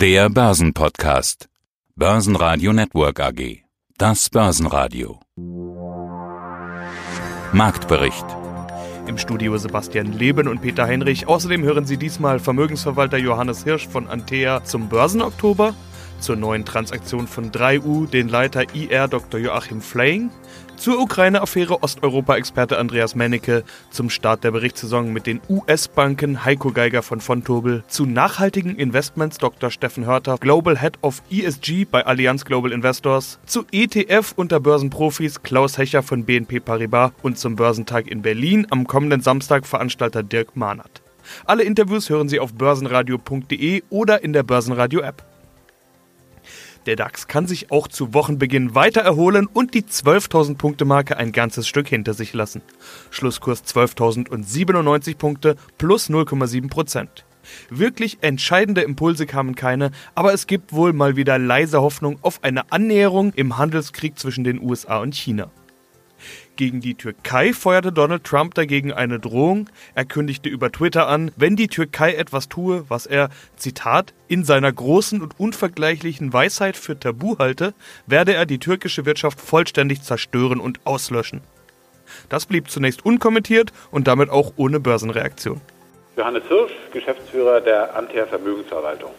Der Börsenpodcast. Börsenradio Network AG. Das Börsenradio. Marktbericht. Im Studio Sebastian Leben und Peter Heinrich. Außerdem hören Sie diesmal Vermögensverwalter Johannes Hirsch von Antea zum Börsenoktober, zur neuen Transaktion von 3U den Leiter IR Dr. Joachim Flaying, zur Ukraine-Affäre Osteuropa-Experte Andreas Mennecke, zum Start der Berichtssaison mit den US-Banken Heiko Geiger von Fontobel, zu nachhaltigen Investments Dr. Steffen Hörter, Global Head of ESG bei Allianz Global Investors, zu ETF unter Börsenprofis Klaus Hecher von BNP Paribas und zum Börsentag in Berlin am kommenden Samstag Veranstalter Dirk Mahnert. Alle Interviews hören Sie auf börsenradio.de oder in der Börsenradio-App. Der DAX kann sich auch zu Wochenbeginn weiter erholen und die 12.000 Punkte Marke ein ganzes Stück hinter sich lassen. Schlusskurs 12.097 Punkte plus 0,7 Prozent. Wirklich entscheidende Impulse kamen keine, aber es gibt wohl mal wieder leise Hoffnung auf eine Annäherung im Handelskrieg zwischen den USA und China. Gegen die Türkei feuerte Donald Trump dagegen eine Drohung. Er kündigte über Twitter an, wenn die Türkei etwas tue, was er, Zitat, in seiner großen und unvergleichlichen Weisheit für tabu halte, werde er die türkische Wirtschaft vollständig zerstören und auslöschen. Das blieb zunächst unkommentiert und damit auch ohne Börsenreaktion. Johannes Hirsch, Geschäftsführer der Antea Vermögensverwaltung.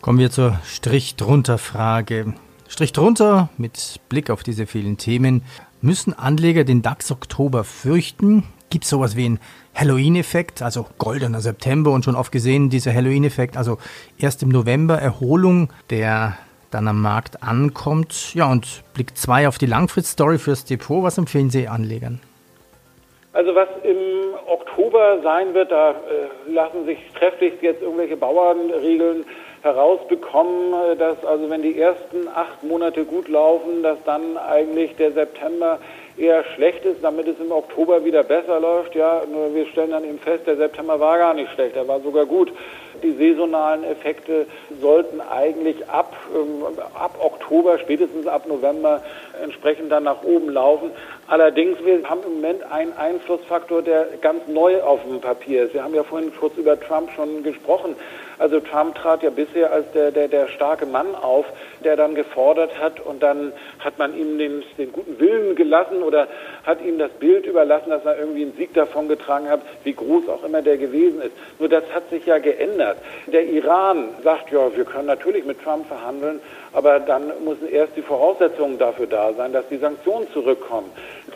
Kommen wir zur Strich-drunter-Frage. Strich drunter mit Blick auf diese vielen Themen. Müssen Anleger den DAX Oktober fürchten? Gibt es sowas wie einen Halloween-Effekt, also goldener September und schon oft gesehen, dieser Halloween-Effekt, also erst im November Erholung, der dann am Markt ankommt. Ja, und Blick 2 auf die Langfrist-Story fürs Depot. Was empfehlen Sie Anlegern? Also was im Oktober sein wird, da äh, lassen sich trefflich jetzt irgendwelche Bauernregeln herausbekommen, äh, dass also wenn die ersten acht Monate gut laufen, dass dann eigentlich der September eher schlecht ist, damit es im Oktober wieder besser läuft. Ja, nur wir stellen dann eben fest, der September war gar nicht schlecht, er war sogar gut. Die saisonalen Effekte sollten eigentlich ab, ähm, ab Oktober, spätestens ab November entsprechend dann nach oben laufen. Allerdings, wir haben im Moment einen Einflussfaktor, der ganz neu auf dem Papier ist. Wir haben ja vorhin kurz über Trump schon gesprochen. Also Trump trat ja bisher als der, der, der starke Mann auf, der dann gefordert hat und dann hat man ihm den, den guten Willen gelassen oder hat ihm das Bild überlassen, dass er irgendwie einen Sieg davon getragen hat, wie groß auch immer der gewesen ist. Nur das hat sich ja geändert. Der Iran sagt, ja, wir können natürlich mit Trump verhandeln, aber dann müssen erst die Voraussetzungen dafür da sein, dass die Sanktionen zurückkommen.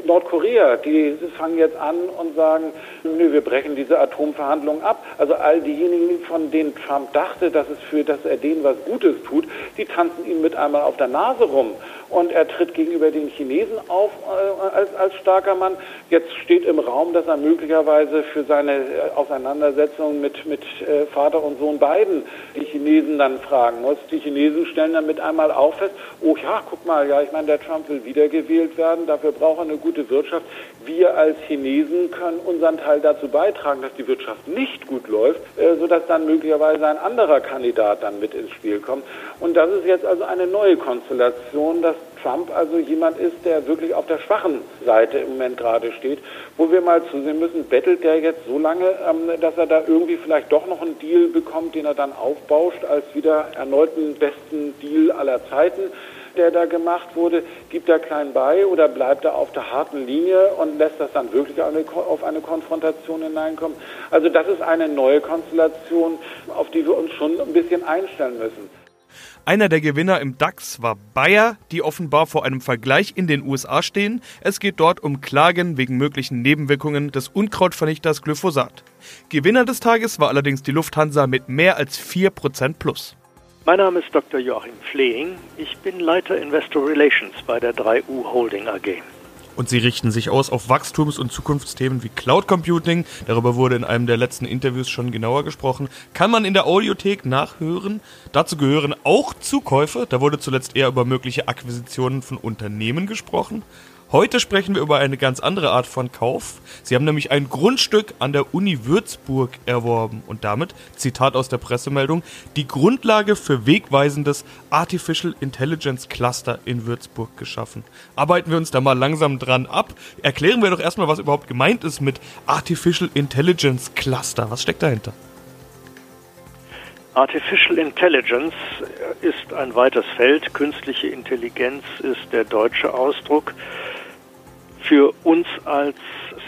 Nordkorea, die fangen jetzt an und sagen, nö, wir brechen diese Atomverhandlungen ab. Also all diejenigen, von denen Trump dachte, dass es für, dass er denen was Gutes tut, die tanzen ihm mit einmal auf der Nase rum und er tritt gegenüber den Chinesen auf äh, als, als starker Mann. Jetzt steht im Raum, dass er möglicherweise für seine äh, Auseinandersetzung mit, mit äh, Vater und Sohn beiden die Chinesen dann fragen muss. Die Chinesen stellen dann mit einmal auch fest, oh ja, guck mal, ja, ich meine, der Trump will wiedergewählt werden, dafür braucht er eine gute Wirtschaft. Wir als Chinesen können unseren Teil dazu beitragen, dass die Wirtschaft nicht gut läuft, äh, sodass dann möglicherweise ein anderer Kandidat dann mit ins Spiel kommt. Und das ist jetzt also eine neue Konstellation, dass Trump also jemand ist, der wirklich auf der schwachen Seite im Moment gerade steht, wo wir mal zusehen müssen, bettelt der jetzt so lange, ähm, dass er da irgendwie vielleicht doch noch einen Deal bekommt, den er dann aufbauscht als wieder erneuten besten Deal aller Zeiten der da gemacht wurde, gibt er klein bei oder bleibt er auf der harten Linie und lässt das dann wirklich auf eine Konfrontation hineinkommen? Also das ist eine neue Konstellation, auf die wir uns schon ein bisschen einstellen müssen. Einer der Gewinner im DAX war Bayer, die offenbar vor einem Vergleich in den USA stehen. Es geht dort um Klagen wegen möglichen Nebenwirkungen des Unkrautvernichters Glyphosat. Gewinner des Tages war allerdings die Lufthansa mit mehr als 4% plus. Mein Name ist Dr. Joachim Flehing. Ich bin Leiter Investor Relations bei der 3U Holding AG und sie richten sich aus auf Wachstums- und Zukunftsthemen wie Cloud Computing. Darüber wurde in einem der letzten Interviews schon genauer gesprochen. Kann man in der Audiothek nachhören. Dazu gehören auch Zukäufe. Da wurde zuletzt eher über mögliche Akquisitionen von Unternehmen gesprochen. Heute sprechen wir über eine ganz andere Art von Kauf. Sie haben nämlich ein Grundstück an der Uni Würzburg erworben und damit, Zitat aus der Pressemeldung, die Grundlage für wegweisendes Artificial Intelligence Cluster in Würzburg geschaffen. Arbeiten wir uns da mal langsam dran ab. Erklären wir doch erstmal, was überhaupt gemeint ist mit Artificial Intelligence Cluster. Was steckt dahinter? Artificial Intelligence ist ein weites Feld. Künstliche Intelligenz ist der deutsche Ausdruck. Für uns als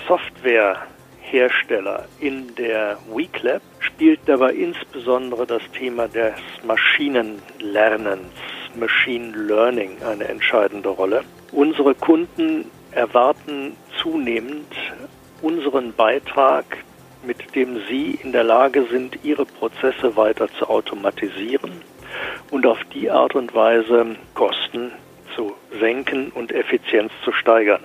Softwarehersteller in der WeClap spielt dabei insbesondere das Thema des Maschinenlernens, Machine Learning eine entscheidende Rolle. Unsere Kunden erwarten zunehmend unseren Beitrag mit dem Sie in der Lage sind, Ihre Prozesse weiter zu automatisieren und auf die Art und Weise Kosten zu senken und Effizienz zu steigern.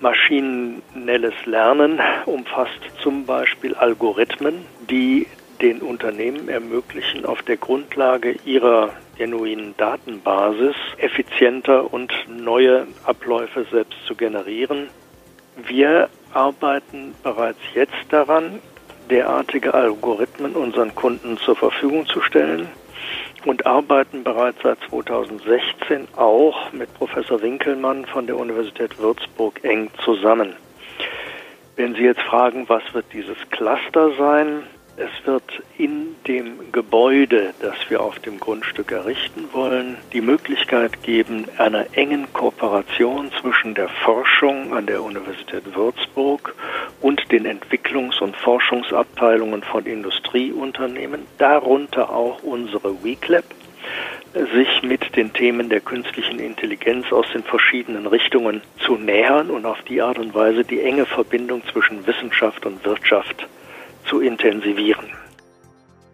Maschinelles Lernen umfasst zum Beispiel Algorithmen, die den Unternehmen ermöglichen, auf der Grundlage ihrer genuinen Datenbasis effizienter und neue Abläufe selbst zu generieren. Wir arbeiten bereits jetzt daran, derartige Algorithmen unseren Kunden zur Verfügung zu stellen und arbeiten bereits seit 2016 auch mit Professor Winkelmann von der Universität Würzburg eng zusammen. Wenn Sie jetzt fragen, was wird dieses Cluster sein, es wird in dem Gebäude, das wir auf dem Grundstück errichten wollen, die Möglichkeit geben einer engen Kooperation zwischen der Forschung an der Universität Würzburg und den Entwicklungs- und Forschungsabteilungen von Industrieunternehmen, darunter auch unsere WeClap, sich mit den Themen der künstlichen Intelligenz aus den verschiedenen Richtungen zu nähern und auf die Art und Weise die enge Verbindung zwischen Wissenschaft und Wirtschaft zu intensivieren.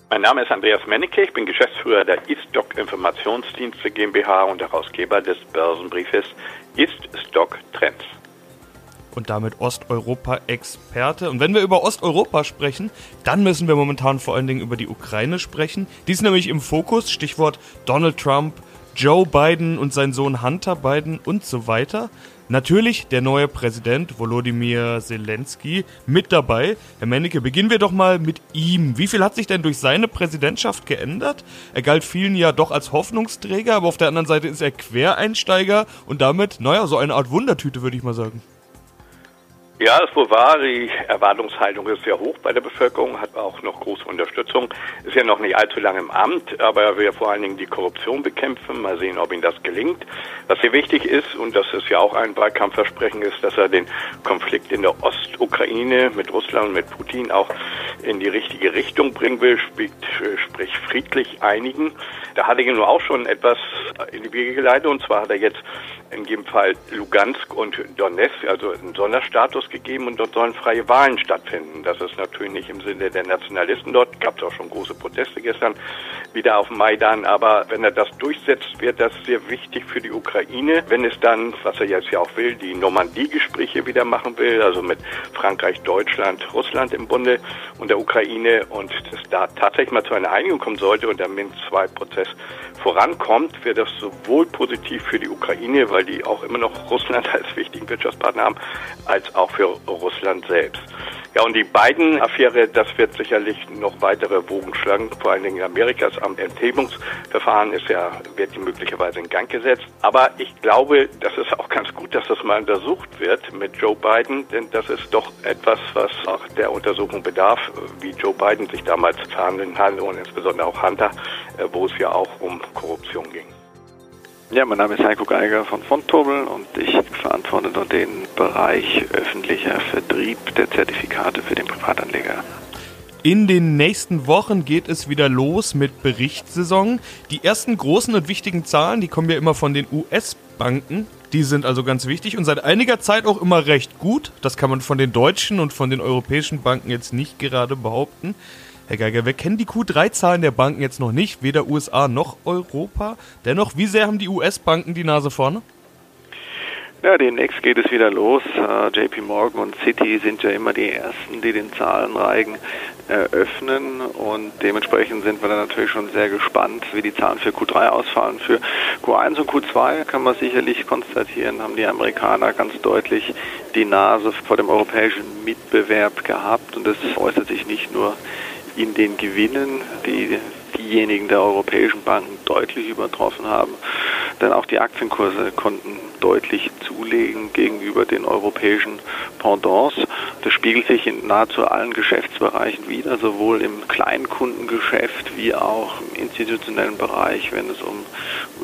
Mein Name ist Andreas Mennecke, ich bin Geschäftsführer der Iststock Informationsdienste GmbH und Herausgeber des Börsenbriefes Iststock Trends. Und damit Osteuropa-Experte. Und wenn wir über Osteuropa sprechen, dann müssen wir momentan vor allen Dingen über die Ukraine sprechen. Die ist nämlich im Fokus, Stichwort Donald Trump, Joe Biden und sein Sohn Hunter Biden und so weiter. Natürlich der neue Präsident Volodymyr Zelensky mit dabei. Herr Mennecke, beginnen wir doch mal mit ihm. Wie viel hat sich denn durch seine Präsidentschaft geändert? Er galt vielen ja doch als Hoffnungsträger, aber auf der anderen Seite ist er Quereinsteiger und damit, naja, so eine Art Wundertüte, würde ich mal sagen. Ja, es wohl wahr. Die Erwartungshaltung ist sehr hoch bei der Bevölkerung, hat auch noch große Unterstützung. Ist ja noch nicht allzu lange im Amt, aber er will vor allen Dingen die Korruption bekämpfen. Mal sehen, ob ihm das gelingt. Was hier wichtig ist, und das ist ja auch ein Wahlkampfversprechen, ist, dass er den Konflikt in der Ostukraine mit Russland und mit Putin auch in die richtige Richtung bringen will, sprich, friedlich einigen. Da hat er nur auch schon etwas in die Wege geleitet, und zwar hat er jetzt in jedem Fall Lugansk und Donetsk, also einen Sonderstatus gegeben und dort sollen freie Wahlen stattfinden. Das ist natürlich nicht im Sinne der Nationalisten dort, gab es auch schon große Proteste gestern wieder auf Maidan, aber wenn er das durchsetzt, wird das sehr wichtig für die Ukraine. Wenn es dann, was er jetzt ja auch will, die Normandie-Gespräche wieder machen will, also mit Frankreich, Deutschland, Russland im Bunde und der Ukraine und es da tatsächlich mal zu einer Einigung kommen sollte und der Minsk-II-Prozess vorankommt, wäre das sowohl positiv für die Ukraine, weil die auch immer noch Russland als wichtigen Wirtschaftspartner haben, als auch für Russland selbst. Ja, und die beiden Affäre, das wird sicherlich noch weitere Wogen schlagen. Vor allen Dingen Amerikas am Enthebungsverfahren ist ja, wird die möglicherweise in Gang gesetzt. Aber ich glaube, das ist auch ganz gut, dass das mal untersucht wird mit Joe Biden, denn das ist doch etwas, was auch der Untersuchung bedarf, wie Joe Biden sich damals verhandeln hat und insbesondere auch Hunter, äh, wo es ja auch um Korruption ging. Ja, mein Name ist Heiko Geiger von Fontobel und ich verantworte dort den Bereich öffentlicher Vertrieb der Zertifikate für den Privatanleger. In den nächsten Wochen geht es wieder los mit Berichtssaison. Die ersten großen und wichtigen Zahlen, die kommen ja immer von den US-Banken. Die sind also ganz wichtig und seit einiger Zeit auch immer recht gut. Das kann man von den deutschen und von den europäischen Banken jetzt nicht gerade behaupten. Herr Geiger, wir kennen die Q3-Zahlen der Banken jetzt noch nicht, weder USA noch Europa. Dennoch, wie sehr haben die US-Banken die Nase vorne? Ja, demnächst geht es wieder los. Uh, JP Morgan und Citi sind ja immer die ersten, die den Zahlenreigen eröffnen und dementsprechend sind wir dann natürlich schon sehr gespannt, wie die Zahlen für Q3 ausfallen. Für Q1 und Q2 kann man sicherlich konstatieren, haben die Amerikaner ganz deutlich die Nase vor dem europäischen Mitbewerb gehabt und das äußert sich nicht nur in den Gewinnen, die diejenigen der europäischen Banken deutlich übertroffen haben. Denn auch die Aktienkurse konnten deutlich zulegen gegenüber den europäischen Pendants. Das spiegelt sich in nahezu allen Geschäftsbereichen wieder, sowohl im Kleinkundengeschäft wie auch im institutionellen Bereich, wenn es um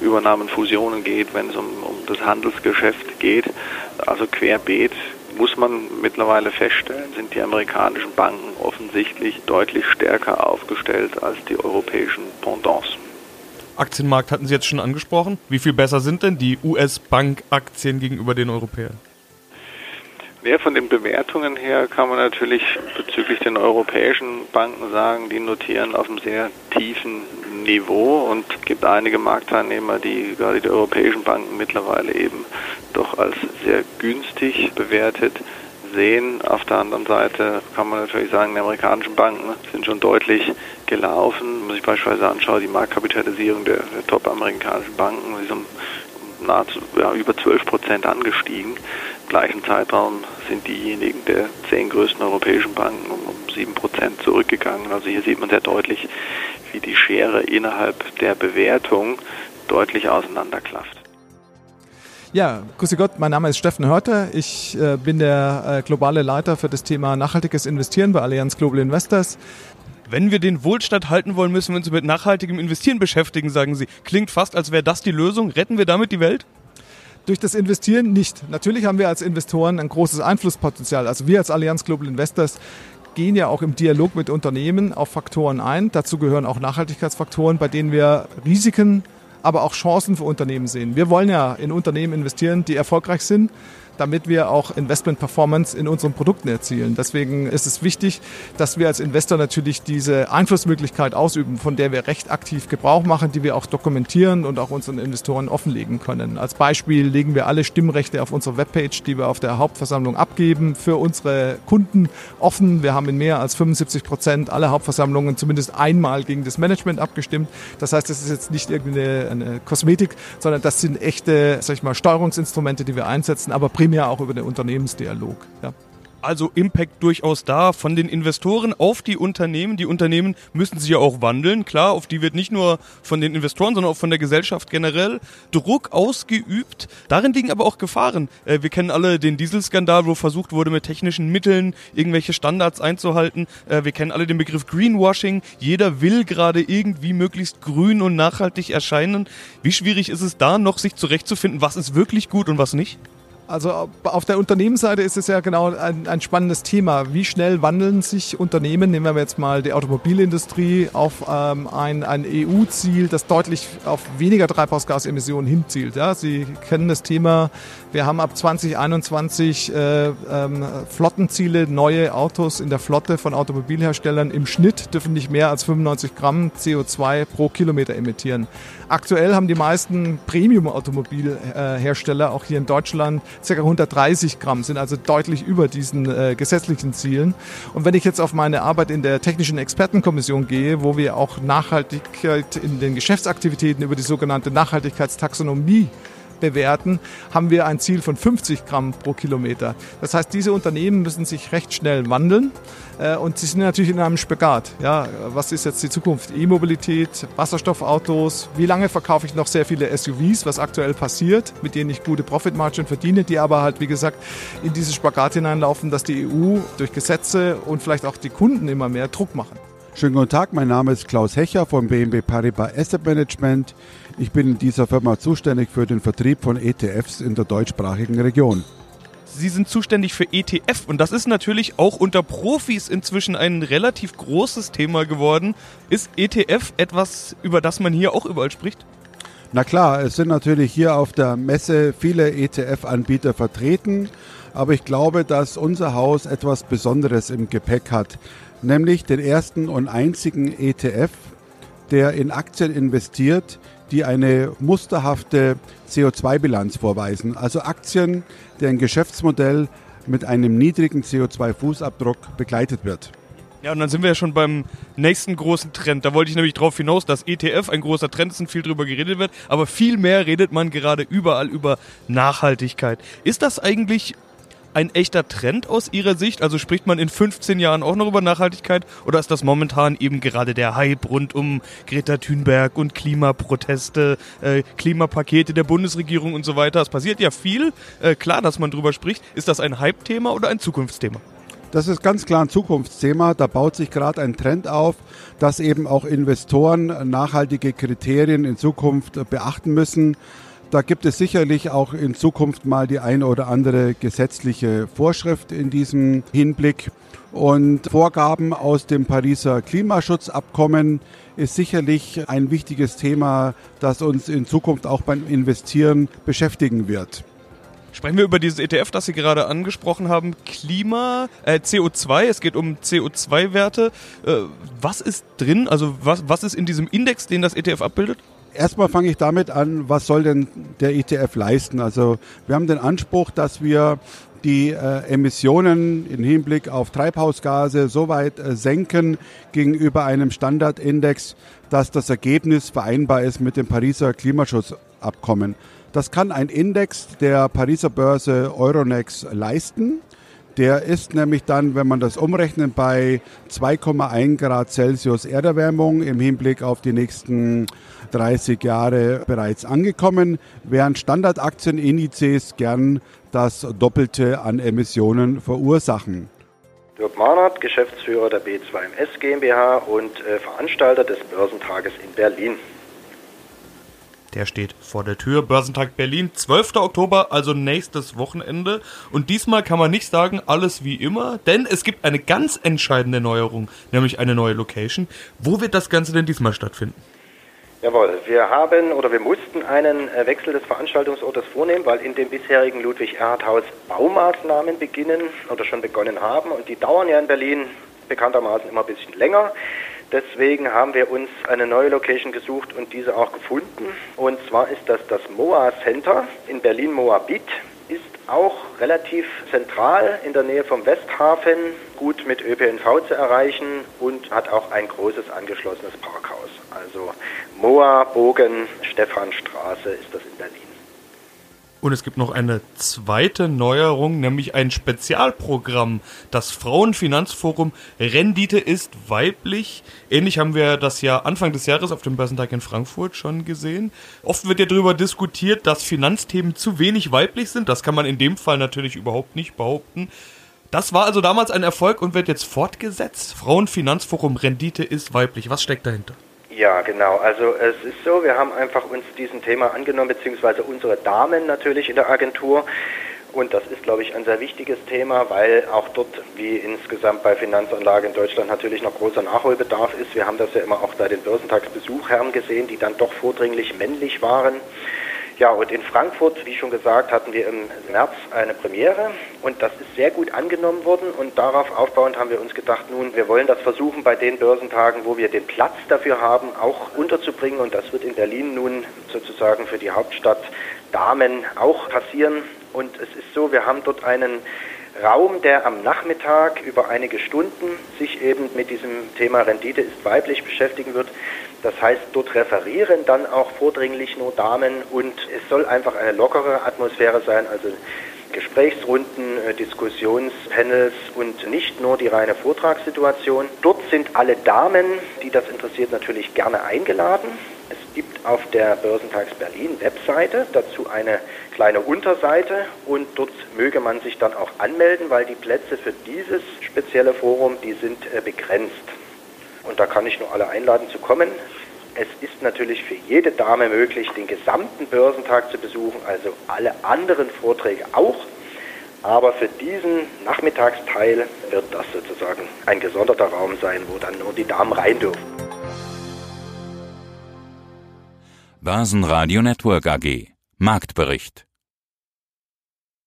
Übernahmen, Fusionen geht, wenn es um, um das Handelsgeschäft geht. Also querbeet muss man mittlerweile feststellen, sind die amerikanischen Banken offensichtlich deutlich stärker aufgestellt als die europäischen Pendants. Aktienmarkt hatten Sie jetzt schon angesprochen. Wie viel besser sind denn die US-Bank-Aktien gegenüber den Europäern? Ja, von den Bewertungen her kann man natürlich bezüglich den europäischen Banken sagen, die notieren auf einem sehr tiefen Niveau und gibt einige Marktteilnehmer, die gerade die europäischen Banken mittlerweile eben doch als sehr günstig bewertet sehen. Auf der anderen Seite kann man natürlich sagen, die amerikanischen Banken sind schon deutlich gelaufen. Wenn man sich beispielsweise anschaut, die Marktkapitalisierung der, der top-amerikanischen Banken, die sind nahezu ja, über 12 Prozent angestiegen. Im gleichen Zeitraum sind diejenigen der zehn größten europäischen Banken um, 7 Prozent zurückgegangen. Also hier sieht man sehr deutlich, wie die Schere innerhalb der Bewertung deutlich auseinanderklafft. Ja, grüße Gott, mein Name ist Steffen Hörter. Ich äh, bin der äh, globale Leiter für das Thema nachhaltiges Investieren bei Allianz Global Investors. Wenn wir den Wohlstand halten wollen, müssen wir uns mit nachhaltigem Investieren beschäftigen, sagen Sie. Klingt fast, als wäre das die Lösung. Retten wir damit die Welt? Durch das Investieren nicht. Natürlich haben wir als Investoren ein großes Einflusspotenzial. Also wir als Allianz Global Investors gehen ja auch im Dialog mit Unternehmen auf Faktoren ein. Dazu gehören auch Nachhaltigkeitsfaktoren, bei denen wir Risiken, aber auch Chancen für Unternehmen sehen. Wir wollen ja in Unternehmen investieren, die erfolgreich sind damit wir auch Investment Performance in unseren Produkten erzielen. Deswegen ist es wichtig, dass wir als Investor natürlich diese Einflussmöglichkeit ausüben, von der wir recht aktiv Gebrauch machen, die wir auch dokumentieren und auch unseren Investoren offenlegen können. Als Beispiel legen wir alle Stimmrechte auf unserer Webpage, die wir auf der Hauptversammlung abgeben, für unsere Kunden offen. Wir haben in mehr als 75 Prozent aller Hauptversammlungen zumindest einmal gegen das Management abgestimmt. Das heißt, das ist jetzt nicht irgendwie eine Kosmetik, sondern das sind echte, sag ich mal, Steuerungsinstrumente, die wir einsetzen, aber primär auch über den Unternehmensdialog. Ja. Also Impact durchaus da von den Investoren auf die Unternehmen. Die Unternehmen müssen sich ja auch wandeln. Klar, auf die wird nicht nur von den Investoren, sondern auch von der Gesellschaft generell Druck ausgeübt. Darin liegen aber auch Gefahren. Äh, wir kennen alle den Dieselskandal, wo versucht wurde, mit technischen Mitteln irgendwelche Standards einzuhalten. Äh, wir kennen alle den Begriff Greenwashing. Jeder will gerade irgendwie möglichst grün und nachhaltig erscheinen. Wie schwierig ist es da noch, sich zurechtzufinden, was ist wirklich gut und was nicht? Also auf der Unternehmensseite ist es ja genau ein, ein, spannendes Thema. Wie schnell wandeln sich Unternehmen, nehmen wir jetzt mal die Automobilindustrie, auf ähm, ein, ein EU-Ziel, das deutlich auf weniger Treibhausgasemissionen hinzielt. Ja? Sie kennen das Thema, wir haben ab 2021 äh, ähm, Flottenziele, neue Autos in der Flotte von Automobilherstellern im Schnitt dürfen nicht mehr als 95 Gramm CO2 pro Kilometer emittieren. Aktuell haben die meisten Premium-Automobilhersteller, auch hier in Deutschland, ca. 130 Gramm, sind also deutlich über diesen äh, gesetzlichen Zielen. Und wenn ich jetzt auf meine Arbeit in der Technischen Expertenkommission gehe, wo wir auch Nachhaltigkeit in den Geschäftsaktivitäten über die sogenannte Nachhaltigkeitstaxonomie bewerten, haben wir ein Ziel von 50 Gramm pro Kilometer. Das heißt, diese Unternehmen müssen sich recht schnell wandeln äh, und sie sind natürlich in einem Spagat. Ja, was ist jetzt die Zukunft? E-Mobilität, Wasserstoffautos, wie lange verkaufe ich noch sehr viele SUVs, was aktuell passiert, mit denen ich gute Profitmargen verdiene, die aber halt, wie gesagt, in dieses Spagat hineinlaufen, dass die EU durch Gesetze und vielleicht auch die Kunden immer mehr Druck machen. Schönen guten Tag, mein Name ist Klaus Hecher vom BNB Paribas Asset Management. Ich bin in dieser Firma zuständig für den Vertrieb von ETFs in der deutschsprachigen Region. Sie sind zuständig für ETF und das ist natürlich auch unter Profis inzwischen ein relativ großes Thema geworden. Ist ETF etwas, über das man hier auch überall spricht? Na klar, es sind natürlich hier auf der Messe viele ETF-Anbieter vertreten, aber ich glaube, dass unser Haus etwas Besonderes im Gepäck hat nämlich den ersten und einzigen ETF, der in Aktien investiert, die eine musterhafte CO2-Bilanz vorweisen. Also Aktien, deren Geschäftsmodell mit einem niedrigen CO2-Fußabdruck begleitet wird. Ja, und dann sind wir ja schon beim nächsten großen Trend. Da wollte ich nämlich darauf hinaus, dass ETF ein großer Trend ist und viel drüber geredet wird, aber viel mehr redet man gerade überall über Nachhaltigkeit. Ist das eigentlich ein echter Trend aus Ihrer Sicht? Also spricht man in 15 Jahren auch noch über Nachhaltigkeit oder ist das momentan eben gerade der Hype rund um Greta Thunberg und Klimaproteste, äh, Klimapakete der Bundesregierung und so weiter? Es passiert ja viel. Äh, klar, dass man drüber spricht. Ist das ein Hype-Thema oder ein Zukunftsthema? Das ist ganz klar ein Zukunftsthema. Da baut sich gerade ein Trend auf, dass eben auch Investoren nachhaltige Kriterien in Zukunft beachten müssen. Da gibt es sicherlich auch in Zukunft mal die eine oder andere gesetzliche Vorschrift in diesem Hinblick. Und Vorgaben aus dem Pariser Klimaschutzabkommen ist sicherlich ein wichtiges Thema, das uns in Zukunft auch beim Investieren beschäftigen wird. Sprechen wir über dieses ETF, das Sie gerade angesprochen haben. Klima, äh, CO2, es geht um CO2-Werte. Äh, was ist drin? Also was, was ist in diesem Index, den das ETF abbildet? Erstmal fange ich damit an, was soll denn der ETF leisten? Also wir haben den Anspruch, dass wir die äh, Emissionen im Hinblick auf Treibhausgase so weit äh, senken gegenüber einem Standardindex, dass das Ergebnis vereinbar ist mit dem Pariser Klimaschutzabkommen. Das kann ein Index der Pariser Börse Euronext leisten. Der ist nämlich dann, wenn man das umrechnet, bei 2,1 Grad Celsius Erderwärmung im Hinblick auf die nächsten 30 Jahre bereits angekommen, während Standardaktieninizes gern das Doppelte an Emissionen verursachen. Dirk Mahnert, Geschäftsführer der B2MS GmbH und äh, Veranstalter des Börsentages in Berlin. Der steht vor der Tür. Börsentag Berlin, 12. Oktober, also nächstes Wochenende. Und diesmal kann man nicht sagen, alles wie immer, denn es gibt eine ganz entscheidende Neuerung, nämlich eine neue Location. Wo wird das Ganze denn diesmal stattfinden? Jawohl, wir haben oder wir mussten einen äh, Wechsel des Veranstaltungsortes vornehmen, weil in dem bisherigen Ludwig-Erhard-Haus Baumaßnahmen beginnen oder schon begonnen haben und die dauern ja in Berlin bekanntermaßen immer ein bisschen länger. Deswegen haben wir uns eine neue Location gesucht und diese auch gefunden. Und zwar ist das das MOA Center in Berlin-Moabit. Ist auch relativ zentral in der Nähe vom Westhafen, gut mit ÖPNV zu erreichen und hat auch ein großes angeschlossenes Parkhaus. Also Moa, Bogen, Stephanstraße ist das in Berlin. Und es gibt noch eine zweite Neuerung, nämlich ein Spezialprogramm. Das Frauenfinanzforum Rendite ist weiblich. Ähnlich haben wir das ja Anfang des Jahres auf dem Börsentag in Frankfurt schon gesehen. Oft wird ja darüber diskutiert, dass Finanzthemen zu wenig weiblich sind. Das kann man in dem Fall natürlich überhaupt nicht behaupten. Das war also damals ein Erfolg und wird jetzt fortgesetzt. Frauenfinanzforum Rendite ist weiblich. Was steckt dahinter? Ja, genau. Also es ist so, wir haben einfach uns diesem Thema angenommen, beziehungsweise unsere Damen natürlich in der Agentur. Und das ist, glaube ich, ein sehr wichtiges Thema, weil auch dort, wie insgesamt bei Finanzanlagen in Deutschland, natürlich noch großer Nachholbedarf ist. Wir haben das ja immer auch bei den Börsentagsbesuchherren gesehen, die dann doch vordringlich männlich waren. Ja, und in Frankfurt, wie schon gesagt, hatten wir im März eine Premiere und das ist sehr gut angenommen worden und darauf aufbauend haben wir uns gedacht, nun, wir wollen das versuchen bei den Börsentagen, wo wir den Platz dafür haben, auch unterzubringen und das wird in Berlin nun sozusagen für die Hauptstadt Damen auch passieren und es ist so, wir haben dort einen Raum, der am Nachmittag über einige Stunden sich eben mit diesem Thema Rendite ist weiblich beschäftigen wird. Das heißt, dort referieren dann auch vordringlich nur Damen und es soll einfach eine lockere Atmosphäre sein, also Gesprächsrunden, äh, Diskussionspanels und nicht nur die reine Vortragssituation. Dort sind alle Damen, die das interessiert, natürlich gerne eingeladen. Es gibt auf der Börsentags Berlin Webseite dazu eine kleine Unterseite und dort möge man sich dann auch anmelden, weil die Plätze für dieses spezielle Forum, die sind äh, begrenzt. Und da kann ich nur alle einladen zu kommen. Es ist natürlich für jede Dame möglich, den gesamten Börsentag zu besuchen, also alle anderen Vorträge auch. Aber für diesen Nachmittagsteil wird das sozusagen ein gesonderter Raum sein, wo dann nur die Damen rein dürfen. Börsenradio Network AG Marktbericht